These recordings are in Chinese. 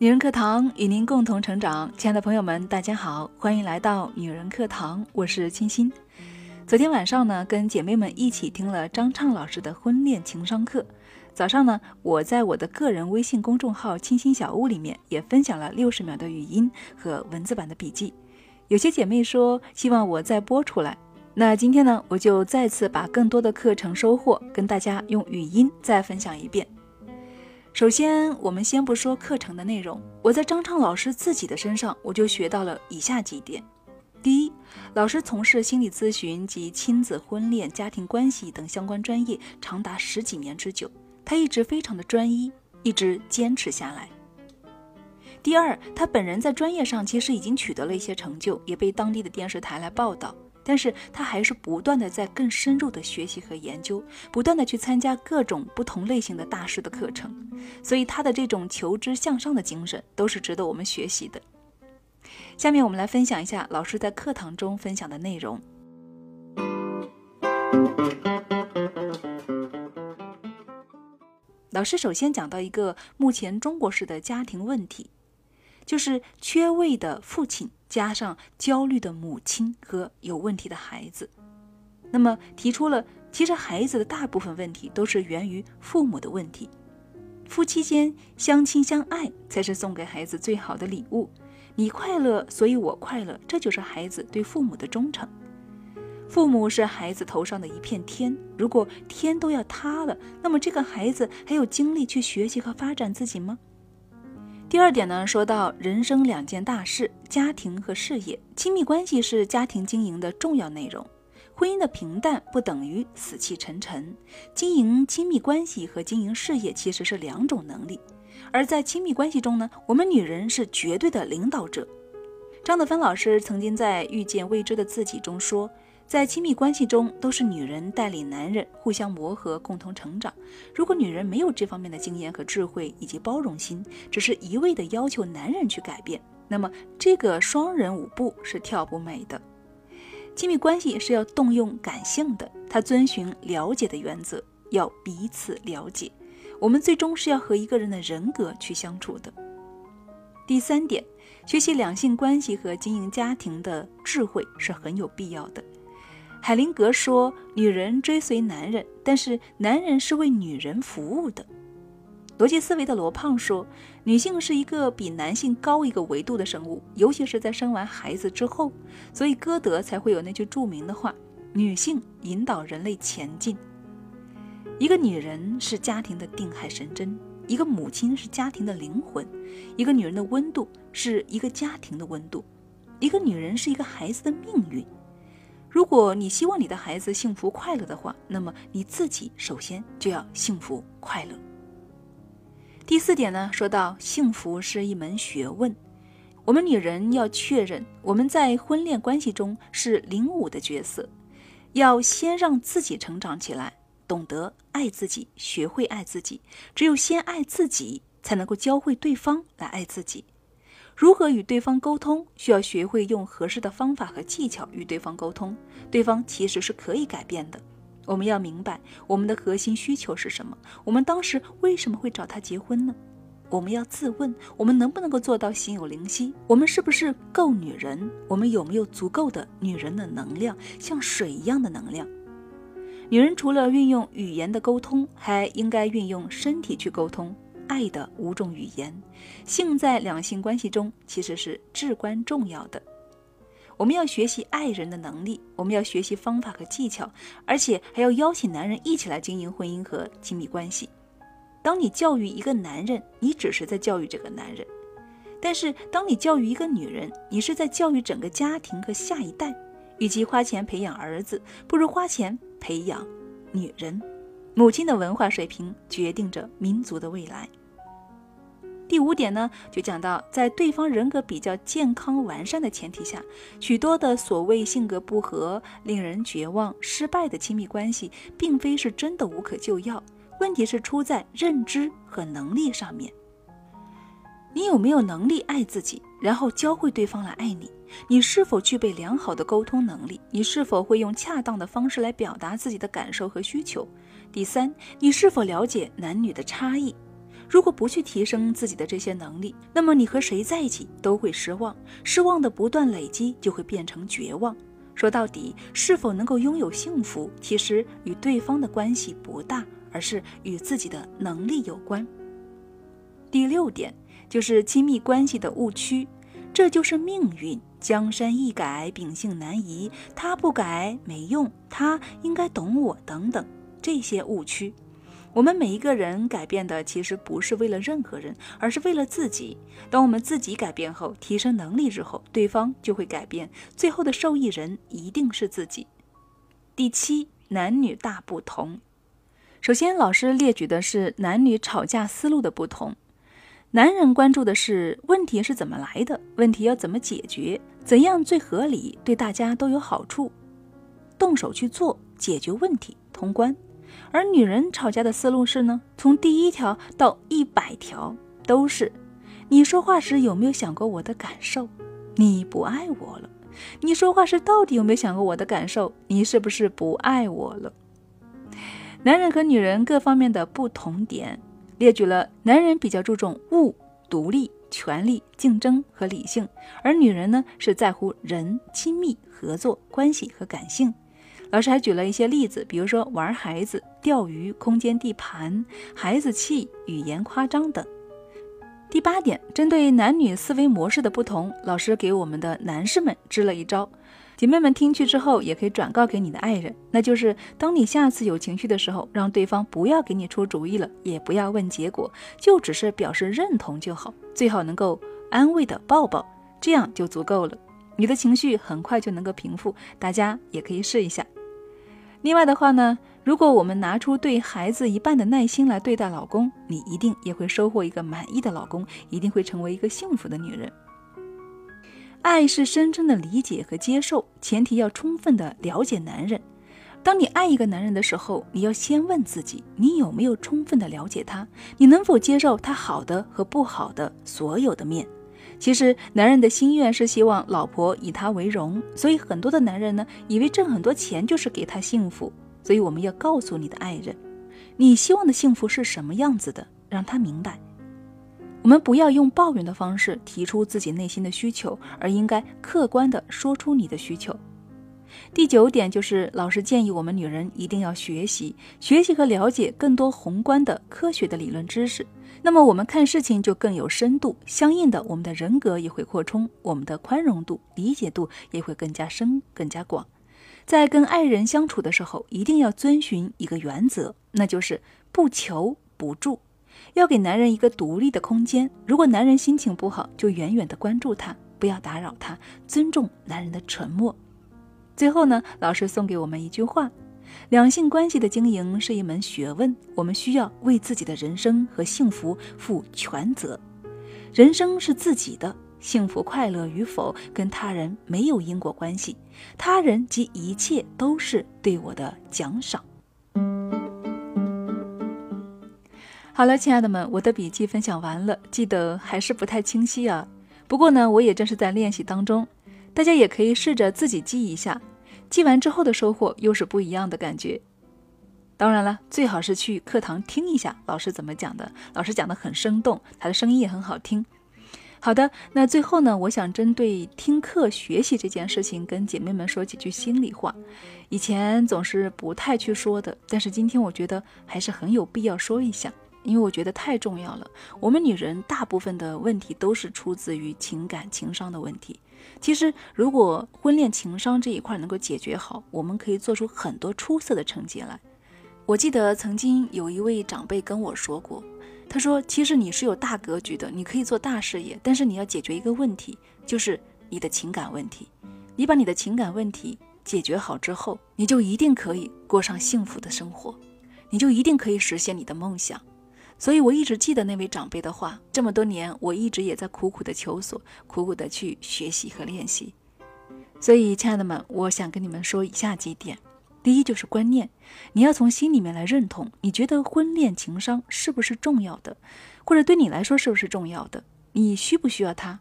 女人课堂与您共同成长，亲爱的朋友们，大家好，欢迎来到女人课堂，我是清新。昨天晚上呢，跟姐妹们一起听了张畅老师的婚恋情商课。早上呢，我在我的个人微信公众号“清新小屋”里面也分享了六十秒的语音和文字版的笔记。有些姐妹说希望我再播出来，那今天呢，我就再次把更多的课程收获跟大家用语音再分享一遍。首先，我们先不说课程的内容，我在张畅老师自己的身上，我就学到了以下几点：第一，老师从事心理咨询及亲子、婚恋、家庭关系等相关专业长达十几年之久，他一直非常的专一，一直坚持下来。第二，他本人在专业上其实已经取得了一些成就，也被当地的电视台来报道。但是他还是不断的在更深入的学习和研究，不断的去参加各种不同类型的大师的课程，所以他的这种求知向上的精神都是值得我们学习的。下面我们来分享一下老师在课堂中分享的内容。老师首先讲到一个目前中国式的家庭问题。就是缺位的父亲，加上焦虑的母亲和有问题的孩子，那么提出了，其实孩子的大部分问题都是源于父母的问题。夫妻间相亲相爱才是送给孩子最好的礼物。你快乐，所以我快乐，这就是孩子对父母的忠诚。父母是孩子头上的一片天，如果天都要塌了，那么这个孩子还有精力去学习和发展自己吗？第二点呢，说到人生两件大事，家庭和事业，亲密关系是家庭经营的重要内容。婚姻的平淡不等于死气沉沉，经营亲密关系和经营事业其实是两种能力。而在亲密关系中呢，我们女人是绝对的领导者。张德芬老师曾经在《遇见未知的自己》中说。在亲密关系中，都是女人带领男人互相磨合，共同成长。如果女人没有这方面的经验和智慧以及包容心，只是一味的要求男人去改变，那么这个双人舞步是跳不美的。亲密关系是要动用感性的，它遵循了解的原则，要彼此了解。我们最终是要和一个人的人格去相处的。第三点，学习两性关系和经营家庭的智慧是很有必要的。海灵格说：“女人追随男人，但是男人是为女人服务的。”逻辑思维的罗胖说：“女性是一个比男性高一个维度的生物，尤其是在生完孩子之后，所以歌德才会有那句著名的话：‘女性引导人类前进。’一个女人是家庭的定海神针，一个母亲是家庭的灵魂，一个女人的温度是一个家庭的温度，一个女人是一个孩子的命运。”如果你希望你的孩子幸福快乐的话，那么你自己首先就要幸福快乐。第四点呢，说到幸福是一门学问，我们女人要确认我们在婚恋关系中是领舞的角色，要先让自己成长起来，懂得爱自己，学会爱自己。只有先爱自己，才能够教会对方来爱自己。如何与对方沟通，需要学会用合适的方法和技巧与对方沟通。对方其实是可以改变的。我们要明白我们的核心需求是什么。我们当时为什么会找他结婚呢？我们要自问：我们能不能够做到心有灵犀？我们是不是够女人？我们有没有足够的女人的能量，像水一样的能量？女人除了运用语言的沟通，还应该运用身体去沟通。爱的五种语言，性在两性关系中其实是至关重要的。我们要学习爱人的能力，我们要学习方法和技巧，而且还要邀请男人一起来经营婚姻和亲密关系。当你教育一个男人，你只是在教育这个男人；但是当你教育一个女人，你是在教育整个家庭和下一代。与其花钱培养儿子，不如花钱培养女人。母亲的文化水平决定着民族的未来。第五点呢，就讲到在对方人格比较健康完善的前提下，许多的所谓性格不合、令人绝望、失败的亲密关系，并非是真的无可救药。问题是出在认知和能力上面。你有没有能力爱自己，然后教会对方来爱你？你是否具备良好的沟通能力？你是否会用恰当的方式来表达自己的感受和需求？第三，你是否了解男女的差异？如果不去提升自己的这些能力，那么你和谁在一起都会失望，失望的不断累积就会变成绝望。说到底，是否能够拥有幸福，其实与对方的关系不大，而是与自己的能力有关。第六点就是亲密关系的误区，这就是命运。江山易改，秉性难移。他不改没用，他应该懂我等等这些误区。我们每一个人改变的其实不是为了任何人，而是为了自己。当我们自己改变后，提升能力之后，对方就会改变，最后的受益人一定是自己。第七，男女大不同。首先，老师列举的是男女吵架思路的不同。男人关注的是问题是怎么来的，问题要怎么解决，怎样最合理，对大家都有好处，动手去做，解决问题，通关。而女人吵架的思路是呢，从第一条到一百条都是：你说话时有没有想过我的感受？你不爱我了。你说话时到底有没有想过我的感受？你是不是不爱我了？男人和女人各方面的不同点。列举了男人比较注重物、独立、权力、竞争和理性，而女人呢是在乎人、亲密、合作关系和感性。老师还举了一些例子，比如说玩孩子、钓鱼、空间地盘、孩子气、语言夸张等。第八点，针对男女思维模式的不同，老师给我们的男士们支了一招。姐妹们听去之后，也可以转告给你的爱人，那就是当你下次有情绪的时候，让对方不要给你出主意了，也不要问结果，就只是表示认同就好，最好能够安慰的抱抱，这样就足够了。你的情绪很快就能够平复，大家也可以试一下。另外的话呢，如果我们拿出对孩子一半的耐心来对待老公，你一定也会收获一个满意的老公，一定会成为一个幸福的女人。爱是深深的理解和接受，前提要充分的了解男人。当你爱一个男人的时候，你要先问自己，你有没有充分的了解他？你能否接受他好的和不好的所有的面？其实，男人的心愿是希望老婆以他为荣，所以很多的男人呢，以为挣很多钱就是给他幸福。所以，我们要告诉你的爱人，你希望的幸福是什么样子的，让他明白。我们不要用抱怨的方式提出自己内心的需求，而应该客观的说出你的需求。第九点就是老师建议我们女人一定要学习，学习和了解更多宏观的科学的理论知识。那么我们看事情就更有深度，相应的我们的人格也会扩充，我们的宽容度、理解度也会更加深、更加广。在跟爱人相处的时候，一定要遵循一个原则，那就是不求不助。要给男人一个独立的空间。如果男人心情不好，就远远的关注他，不要打扰他，尊重男人的沉默。最后呢，老师送给我们一句话：两性关系的经营是一门学问，我们需要为自己的人生和幸福负全责。人生是自己的，幸福快乐与否跟他人没有因果关系，他人及一切都是对我的奖赏。好了，亲爱的们，我的笔记分享完了，记得还是不太清晰啊。不过呢，我也正是在练习当中，大家也可以试着自己记一下，记完之后的收获又是不一样的感觉。当然了，最好是去课堂听一下老师怎么讲的，老师讲的很生动，他的声音也很好听。好的，那最后呢，我想针对听课学习这件事情，跟姐妹们说几句心里话。以前总是不太去说的，但是今天我觉得还是很有必要说一下。因为我觉得太重要了。我们女人大部分的问题都是出自于情感情商的问题。其实，如果婚恋情商这一块能够解决好，我们可以做出很多出色的成绩来。我记得曾经有一位长辈跟我说过，他说：“其实你是有大格局的，你可以做大事业，但是你要解决一个问题，就是你的情感问题。你把你的情感问题解决好之后，你就一定可以过上幸福的生活，你就一定可以实现你的梦想。”所以，我一直记得那位长辈的话。这么多年，我一直也在苦苦的求索，苦苦的去学习和练习。所以，亲爱的们，我想跟你们说以下几点：第一，就是观念，你要从心里面来认同，你觉得婚恋情商是不是重要的，或者对你来说是不是重要的？你需不需要它？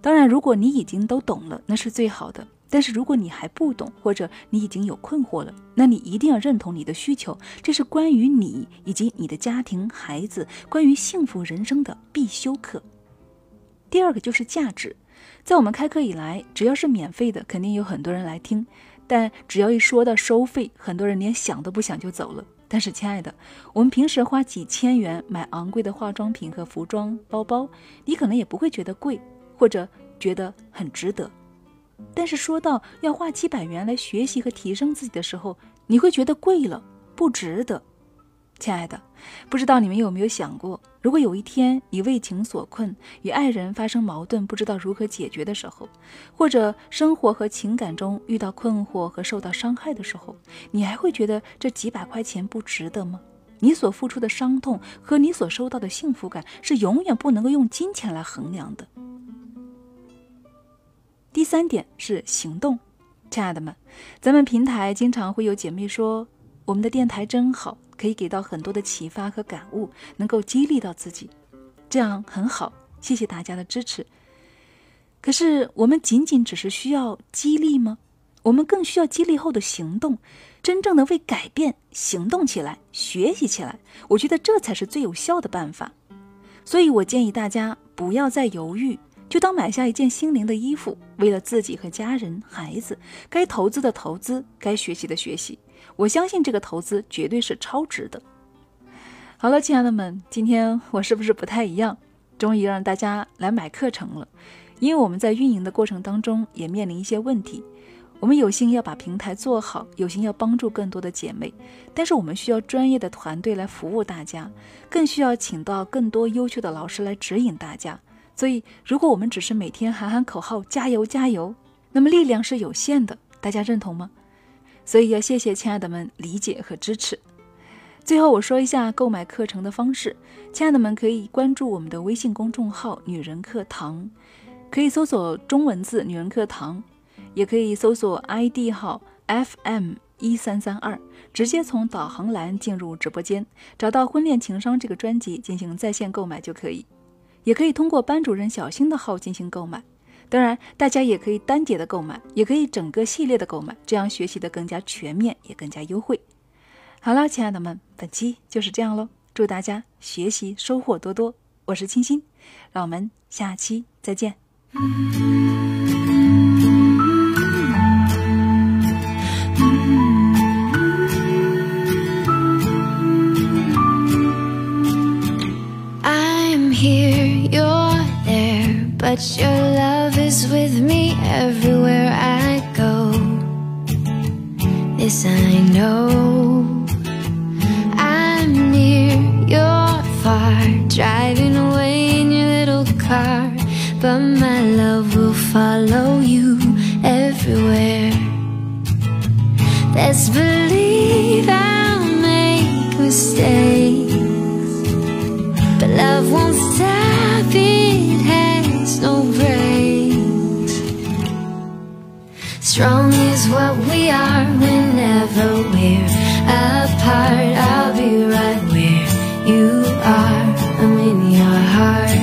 当然，如果你已经都懂了，那是最好的。但是如果你还不懂，或者你已经有困惑了，那你一定要认同你的需求，这是关于你以及你的家庭、孩子，关于幸福人生的必修课。第二个就是价值，在我们开课以来，只要是免费的，肯定有很多人来听，但只要一说到收费，很多人连想都不想就走了。但是，亲爱的，我们平时花几千元买昂贵的化妆品和服装、包包，你可能也不会觉得贵，或者觉得很值得。但是说到要花几百元来学习和提升自己的时候，你会觉得贵了，不值得。亲爱的，不知道你们有没有想过，如果有一天你为情所困，与爱人发生矛盾，不知道如何解决的时候，或者生活和情感中遇到困惑和受到伤害的时候，你还会觉得这几百块钱不值得吗？你所付出的伤痛和你所收到的幸福感是永远不能够用金钱来衡量的。第三点是行动，亲爱的们，咱们平台经常会有姐妹说，我们的电台真好，可以给到很多的启发和感悟，能够激励到自己，这样很好，谢谢大家的支持。可是我们仅仅只是需要激励吗？我们更需要激励后的行动，真正的为改变行动起来，学习起来，我觉得这才是最有效的办法。所以我建议大家不要再犹豫。就当买下一件心灵的衣服，为了自己和家人、孩子，该投资的投资，该学习的学习。我相信这个投资绝对是超值的。好了，亲爱的们，今天我是不是不太一样？终于让大家来买课程了。因为我们在运营的过程当中也面临一些问题，我们有心要把平台做好，有心要帮助更多的姐妹，但是我们需要专业的团队来服务大家，更需要请到更多优秀的老师来指引大家。所以，如果我们只是每天喊喊口号“加油加油”，那么力量是有限的。大家认同吗？所以要谢谢亲爱的们理解和支持。最后，我说一下购买课程的方式，亲爱的们可以关注我们的微信公众号“女人课堂”，可以搜索中文字“女人课堂”，也可以搜索 ID 号 FM 一三三二，直接从导航栏进入直播间，找到《婚恋情商》这个专辑进行在线购买就可以。也可以通过班主任小新的号进行购买，当然，大家也可以单节的购买，也可以整个系列的购买，这样学习的更加全面，也更加优惠。好了，亲爱的们，本期就是这样喽，祝大家学习收获多多。我是清新，让我们下期再见。But your love is with me everywhere I go. This I know. I'm near, you're far Driving away in your little car. But my love will follow you everywhere. Let's believe I'll make mistakes. But love won't stop Strong is what we are whenever we're apart I'll be right where you are, I'm in your heart.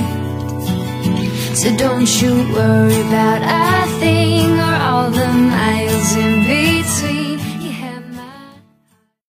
So don't you worry about a thing or all the miles in